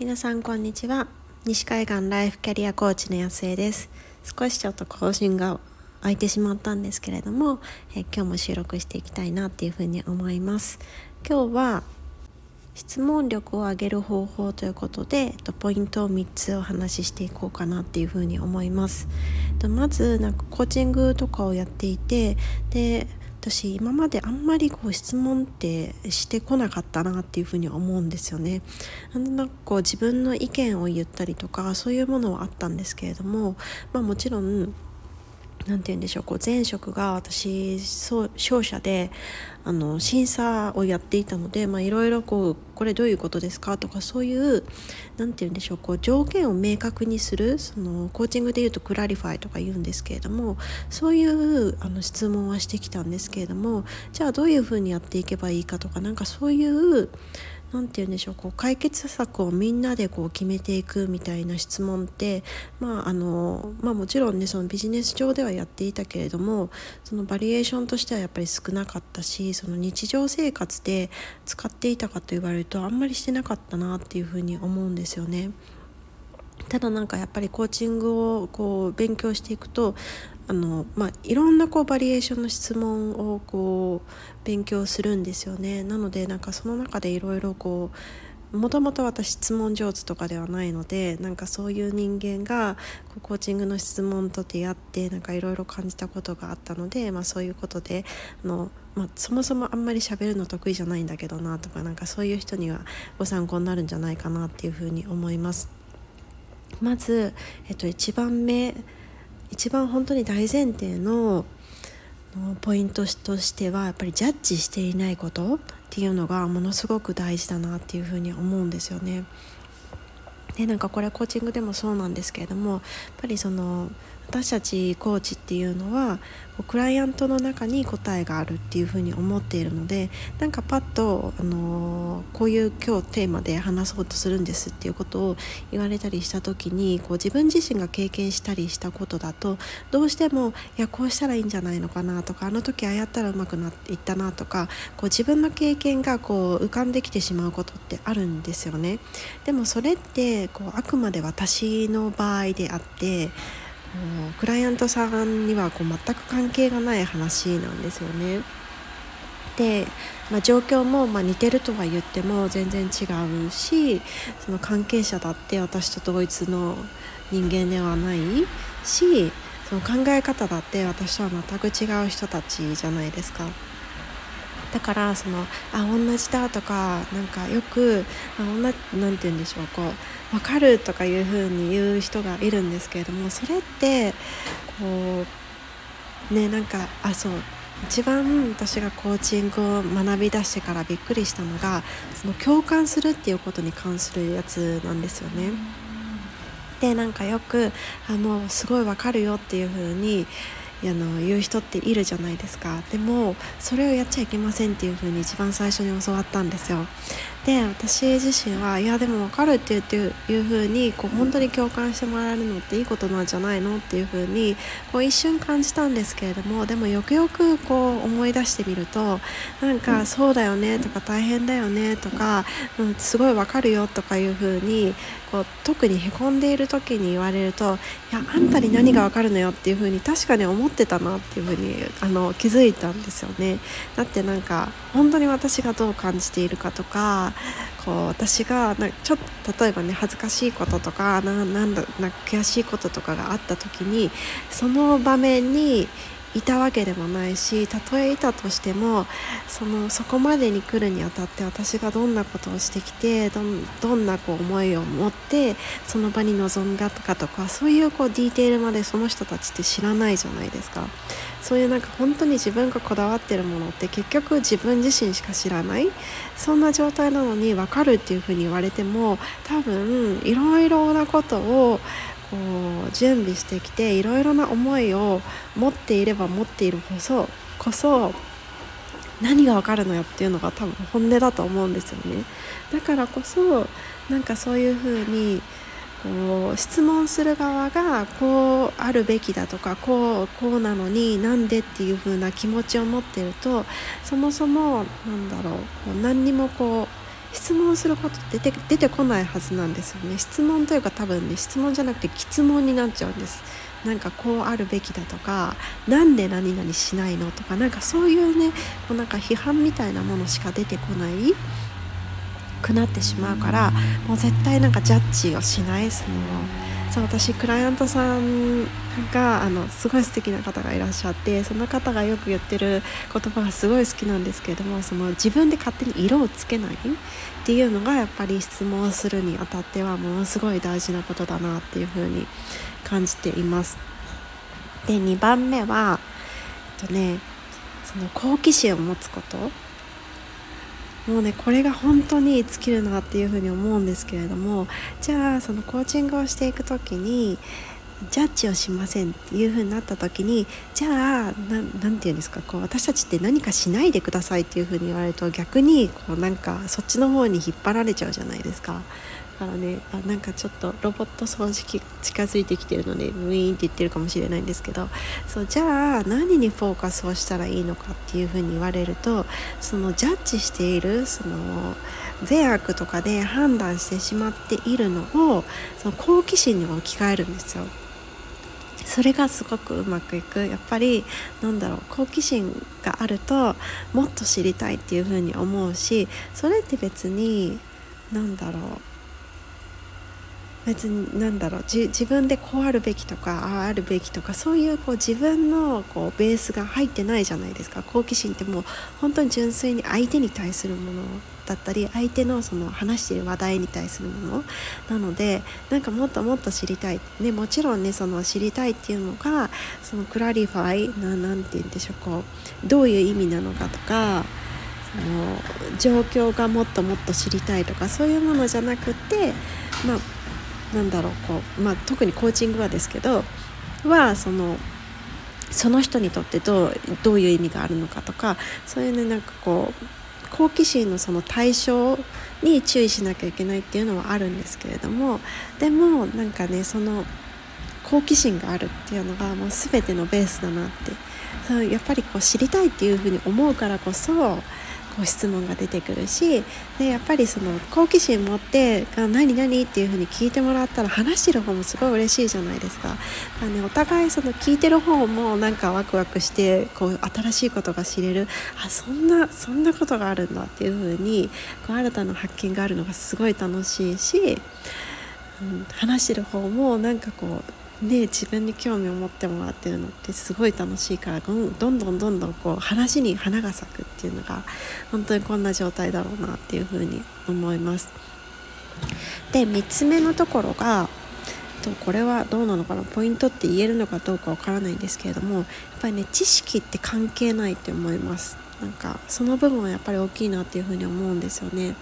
皆さんこんにちは。西海岸ライフキャリアコーチの安江です。少しちょっと更新が空いてしまったんですけれどもえ今日も収録していきたいなっていうふうに思います。今日は質問力を上げる方法ということでポイントを3つお話ししていこうかなっていうふうに思います。まずなんかコーチングとかをやっていてで私今まであんまりこう質問ってしてこなかったなっていうふうに思うんですよね。なんかこう自分の意見を言ったりとかそういうものはあったんですけれども、まあ、もちろん何て言うんでしょうこう前職が私商社であの審査をやっていたのでいろいろこうこれどういうことですかとかそういう何て言うんでしょうこう条件を明確にするそのコーチングでいうと clarify とか言うんですけれどもそういうあの質問はしてきたんですけれどもじゃあどういうふうにやっていけばいいかとかなんかそういう何て言うんでしょうこう解決策をみんなでこう決めていくみたいな質問ってまああのまあもちろんねそのビジネス上ではやっていたけれどもそのバリエーションとしてはやっぱり少なかったしその日常生活で使っていたかと言われるとあんまりしてなかったなっていうふうに思うんですよね。ただなんかやっぱりコーチングをこう勉強していくとあの、まあ、いろんなこうバリエーションの質問をこう勉強するんですよねなのでなんかその中でいろいろこうもともと私質問上手とかではないのでなんかそういう人間がコーチングの質問と出会ってなんかいろいろ感じたことがあったので、まあ、そういうことであの、まあ、そもそもあんまり喋るの得意じゃないんだけどなとかなんかそういう人にはご参考になるんじゃないかなっていうふうに思います。まず、えっと、1番目一番本当に大前提のポイントとしてはやっぱりジャッジしていないことっていうのがものすごく大事だなっていうふうに思うんですよね。でなんかこれコーチングでもそうなんですけれどもやっぱりその私たちコーチっていうのはクライアントの中に答えがあるっていうふうに思っているのでなんかパッと、あのこういう今日テーマで話そうとするんですっていうことを言われたりした時にこう自分自身が経験したりしたことだとどうしてもいやこうしたらいいんじゃないのかなとかあの時ああやったらうまくなっていったなとかこう自分の経験がこう浮かんできてしまうことってあるんですよね。でもそれってこうあくまで私の場合であってクライアントさんにはこう全く関係がない話なんですよね。で、まあ、状況もま似てるとは言っても全然違うしその関係者だって私と同一の人間ではないしその考え方だって私とは全く違う人たちじゃないですか。だからそのあ同じだとかなんかよく何て言うんでしょうこう分かるとかいう風に言う人がいるんですけれどもそれってこうねなんかあそう一番私がコーチングを学び出してからびっくりしたのがその共感するっていうことに関するやつなんですよね。でなんかよくあもうすごいわかるよっていう風にあの言う人っているじゃないですか。でもそれをやっちゃいけませんっていう風に一番最初に教わったんですよ。で私自身はいやでも分かるって言っていう風にこう本当に共感してもらえるのっていいことなんじゃないのっていう風にこう一瞬感じたんですけれどもでもよくよくこう思い出してみるとなんかそうだよねとか大変だよねとか、うん、すごい分かるよとかいう風にこう特にへこんでいる時に言われるといやあんたに何が分かるのよっていう風に確かに思ってたなっていう風にあに気づいたんですよね。だってなんか本当に私がどう感じているかとかこう私がなちょっと例えばね恥ずかしいこととかななんだな悔しいこととかがあった時にその場面にいたわけでもないしたとえいたとしてもそのそこまでに来るにあたって私がどんなことをしてきてどんなこう思いを持ってその場に臨んだとかとかそういうこうディテールまでその人たちって知らないじゃないですか。そういうなんか本当に自分がこだわってるものって結局自分自身しか知らない。そんな状態なのに分かるっていうふうに言われても多分いろいろなことを準備してきていろいろな思いを持っていれば持っているこそこそ何がわかるのよっていうのが多分本音だと思うんですよね。だからこそなんかそういうふうにこう質問する側がこうあるべきだとかこうこうなのになんでっていう風な気持ちを持ってるとそもそもなんだろうこう何にもこう質問することって出てこないはずなんですよね。質問というか多分ね質問じゃなくて質問になっちゃうんです。なんかこうあるべきだとか何で何々しないのとかなんかそういうねこうなんか批判みたいなものしか出てこない。くなってしまうからもう絶対なんかジャッジをしないそのそう私クライアントさんがあのすごい素敵な方がいらっしゃってその方がよく言ってる言葉がすごい好きなんですけれどもその自分で勝手に色をつけないっていうのがやっぱり質問するにあたってはものすごい大事なことだなっていうふうに感じています。で2番目は、えっとね、その好奇心を持つこともうねこれが本当に尽きるなっていうふうに思うんですけれどもじゃあそのコーチングをしていく時にジャッジをしませんっていう風になった時にじゃあ何て言うんですかこう私たちって何かしないでくださいっていう風に言われると逆にこうなんかそっちの方に引っ張られちゃうじゃないですか。からねあなんかちょっとロボット掃除機近づいてきてるのでウィーンって言ってるかもしれないんですけどそうじゃあ何にフォーカスをしたらいいのかっていうふうに言われるとそのジャッジしているその善悪とかで判断してしまっているのをその好奇心に置き換えるんですよ。それがすごくうまくいくやっぱりなんだろう好奇心があるともっと知りたいっていうふうに思うしそれって別に何だろう別に何だろう。自分でこうあるべきとかあああるべきとかそういうこう自分のこうベースが入ってないじゃないですか。好奇心ってもう本当に純粋に相手に対するものだったり相手のその話している話題に対するもの。なのでなんかもっともっと知りたい、ね、もちろんねその知りたいっていうのがその clarify 何て言うんでしょうこうどういう意味なのかとかその状況がもっともっと知りたいとかそういうものじゃなくてまあなんだろうこう、まあ、特にコーチングはですけどはそのその人にとってどうどういう意味があるのかとかそういうねなんかこう好奇心のその対象に注意しなきゃいけないっていうのはあるんですけれどもでもなんかねその好奇心があるっていうのがもう全てのベースだなって。そうやっぱりこう知りたいっていうふうに思うからこそこう質問が出てくるしでやっぱりその好奇心持って「何何?」っていうふうに聞いてもらったら話してる方もすごい嬉しいじゃないですか。あね、お互いその聞いてる方もなんかワクワクしてこう新しいことが知れるあそんなそんなことがあるんだっていうふうにこう新たな発見があるのがすごい楽しいし、うん、話してる方もなんかこうで自分に興味を持ってもらってるのってすごい楽しいからどんどんどんどんこう話に花が咲くっていうのが本当にこんな状態だろうなっていうふうに思います。で3つ目のところがとこれはどうなのかなポイントって言えるのかどうかわからないんですけれどもやっぱりね知識って関係ないって思いますなんかその部分はやっぱり大きいなっていうふうに思うんですよね。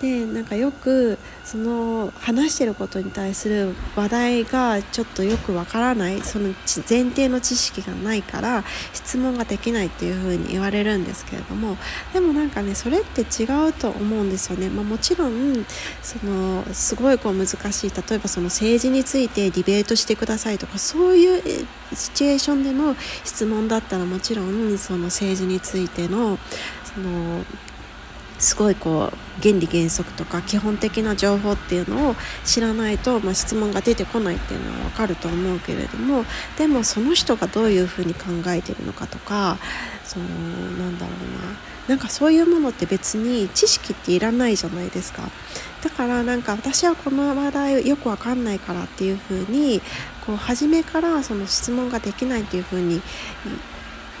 でなんかよくその話してることに対する話題がちょっとよくわからないその前提の知識がないから質問ができないっていうふうに言われるんですけれどもでもなんかねそれって違うと思うんですよね。まあ、もちろんそのすごいこう難しい例えばその政治についてディベートしてくださいとかそういうシチュエーションでの質問だったらもちろんその政治についてのそのすごいこう原理原則とか基本的な情報っていうのを知らないと、まあ、質問が出てこないっていうのは分かると思うけれどもでもその人がどういうふうに考えてるのかとかそのなんだろうななんかそういうものって別に知識っていらないじゃないですか。だからなんか私はこの話題よくわかんないからっていうふうにこう初めからその質問ができないっていうふうに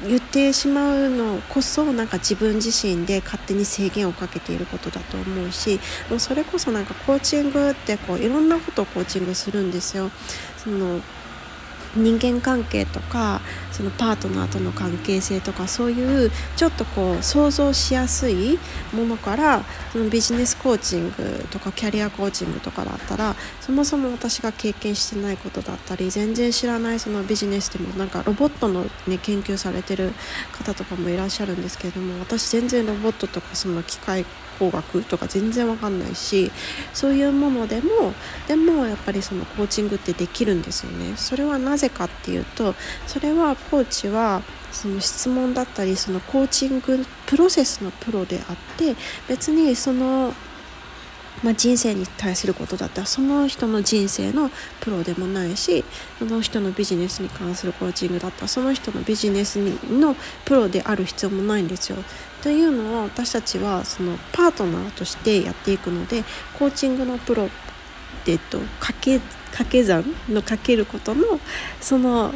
言ってしまうのこそなんか自分自身で勝手に制限をかけていることだと思うしもうそれこそなんかコーチングってこういろんなことをコーチングするんですよ。その人間関係とかそのパートナーとの関係性とかそういうちょっとこう想像しやすいものからそのビジネスコーチングとかキャリアコーチングとかだったらそもそも私が経験してないことだったり全然知らないそのビジネスでもなんかロボットの、ね、研究されてる方とかもいらっしゃるんですけれども私全然ロボットとかその機械工学とか全然わかんないしそういうものでもでもやっぱりそのコーチングってできるんですよね。それはなぜかっていうとそれはコーチはその質問だったりそのコーチングプロセスのプロであって別にそのまあ、人生に対することだったらその人の人生のプロでもないしその人のビジネスに関するコーチングだったらその人のビジネスのプロである必要もないんですよ。というのを私たちはそのパートナーとしてやっていくのでコーチングのプロえっと掛け掛け算のかけることのその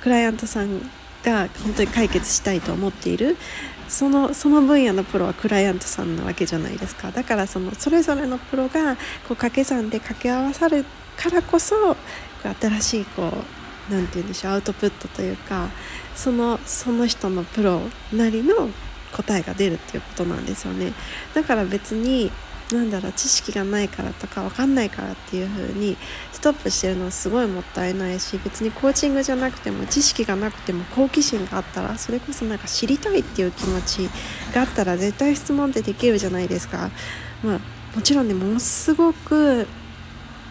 クライアントさんが本当に解決したいと思っているそのその分野のプロはクライアントさんなわけじゃないですか。だからそのそれぞれのプロがこう掛け算で掛け合わさるからこそ新しいこう何て言うんでしょうアウトプットというかそのその人のプロなりの答えが出るっていうことなんですよね。だから別になんだろう知識がないからとか分かんないからっていう風にストップしてるのはすごいもったいないし別にコーチングじゃなくても知識がなくても好奇心があったらそれこそなんか知りたいっていう気持ちがあったら絶対質問ってできるじゃないですか。まあ、もちろんねものすごく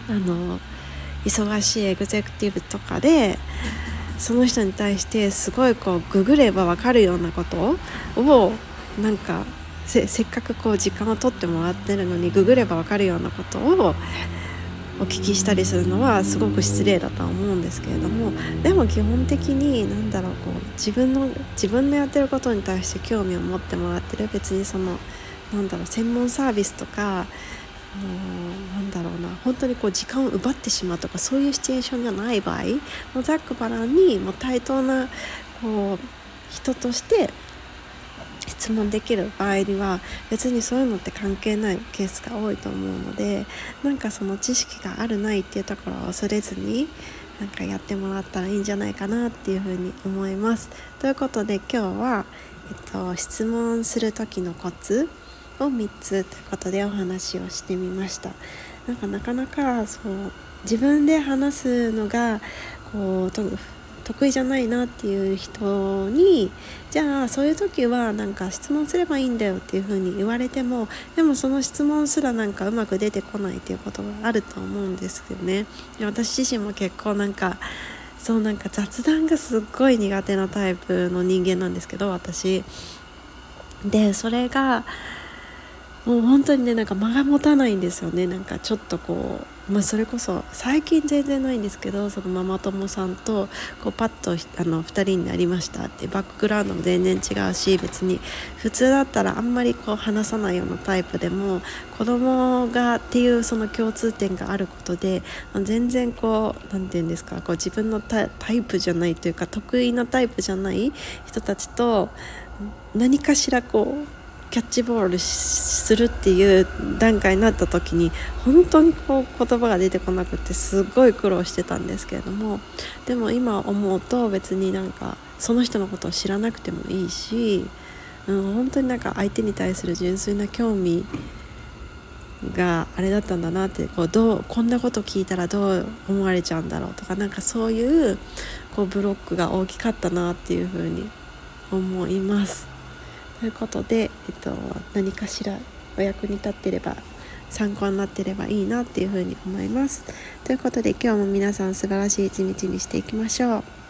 あの忙しいエグゼクティブとかでその人に対してすごいこうググれば分かるようなことをなんかせっかくこう時間を取ってもらってるのにググれば分かるようなことをお聞きしたりするのはすごく失礼だとは思うんですけれどもでも基本的に何だろうこう自分の自分のやってることに対して興味を持ってもらってる別にそのなんだろう専門サービスとかもうなんだろうな本当にこう時間を奪ってしまうとかそういうシチュエーションがない場合もうざっくばらんにもう対等なこう人として質問できる場合には別にそういうのって関係ないケースが多いと思うのでなんかその知識があるないっていうところを恐れずになんかやってもらったらいいんじゃないかなっていうふうに思います。ということで今日は、えっと、質問する時のコツを3つということでお話をしてみました。なんかなかなかそう自分で話すのがこう得意じゃないなっていう人にじゃあそういう時はなんか質問すればいいんだよっていう風に言われてもでもその質問すらなんかうまく出てこないっていうことがあると思うんですよね。私自身も結構なんかそうなんか雑談がすっごい苦手なタイプの人間なんですけど私。でそれがもう本当にねなんか間が持たないんですよね。なんかちょっとこう、まあ、それこそ最近全然ないんですけどそのママ友さんとこうパッとあの2人になりましたってバックグラウンドも全然違うし別に普通だったらあんまりこう話さないようなタイプでも子供がっていうその共通点があることで全然こう何て言うんですかこう自分のタイプじゃないというか得意なタイプじゃない人たちと何かしらこうキャッチボールするっていう段階になった時に本当にこう言葉が出てこなくてすごい苦労してたんですけれどもでも今思うと別になんかその人のことを知らなくてもいいし、うん、本当になんか相手に対する純粋な興味があれだったんだなってこうどうこんなこと聞いたらどう思われちゃうんだろうとかなんかそういうこうブロックが大きかったなっていうふうに思います。ということで、えっと、何かしらお役に立ってれば参考になってればいいなっていうふうに思います。ということで今日も皆さん素晴らしい一日にしていきましょう。